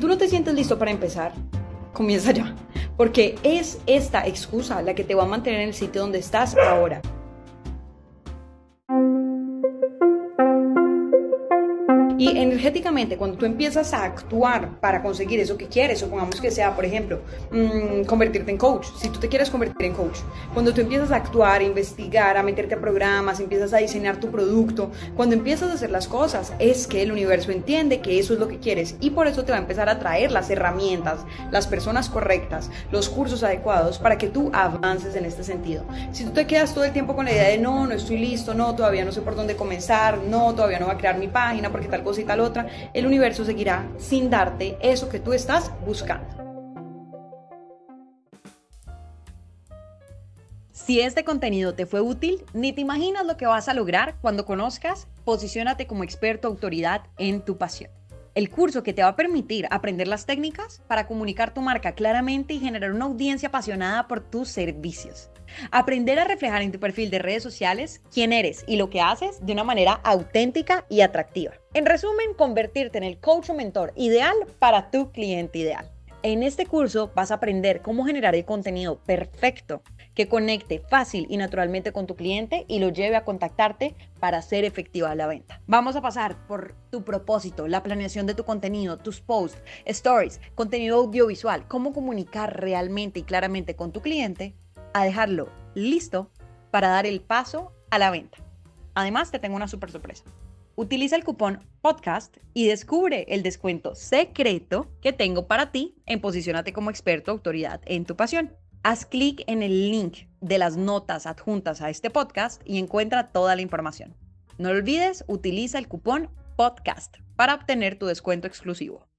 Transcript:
Tú no te sientes listo para empezar, comienza ya, porque es esta excusa la que te va a mantener en el sitio donde estás ahora. Y energéticamente, cuando tú empiezas a actuar para conseguir eso que quieres, supongamos que sea, por ejemplo, mmm, convertirte en coach, si tú te quieres convertir en coach, cuando tú empiezas a actuar, a investigar, a meterte a programas, empiezas a diseñar tu producto, cuando empiezas a hacer las cosas, es que el universo entiende que eso es lo que quieres y por eso te va a empezar a traer las herramientas, las personas correctas, los cursos adecuados para que tú avances en este sentido. Si tú te quedas todo el tiempo con la idea de no, no estoy listo, no, todavía no sé por dónde comenzar, no, todavía no voy a crear mi página porque tal cosa y tal otra, el universo seguirá sin darte eso que tú estás buscando. Si este contenido te fue útil, ni te imaginas lo que vas a lograr cuando conozcas, posiciónate como experto autoridad en tu pasión. El curso que te va a permitir aprender las técnicas para comunicar tu marca claramente y generar una audiencia apasionada por tus servicios. Aprender a reflejar en tu perfil de redes sociales quién eres y lo que haces de una manera auténtica y atractiva. En resumen, convertirte en el coach o mentor ideal para tu cliente ideal. En este curso vas a aprender cómo generar el contenido perfecto que conecte fácil y naturalmente con tu cliente y lo lleve a contactarte para hacer efectiva la venta. Vamos a pasar por tu propósito, la planeación de tu contenido, tus posts, stories, contenido audiovisual, cómo comunicar realmente y claramente con tu cliente, a dejarlo listo para dar el paso a la venta. Además, te tengo una super sorpresa. Utiliza el cupón podcast y descubre el descuento secreto que tengo para ti en Posicionate como experto autoridad en tu pasión. Haz clic en el link de las notas adjuntas a este podcast y encuentra toda la información. No olvides, utiliza el cupón podcast para obtener tu descuento exclusivo.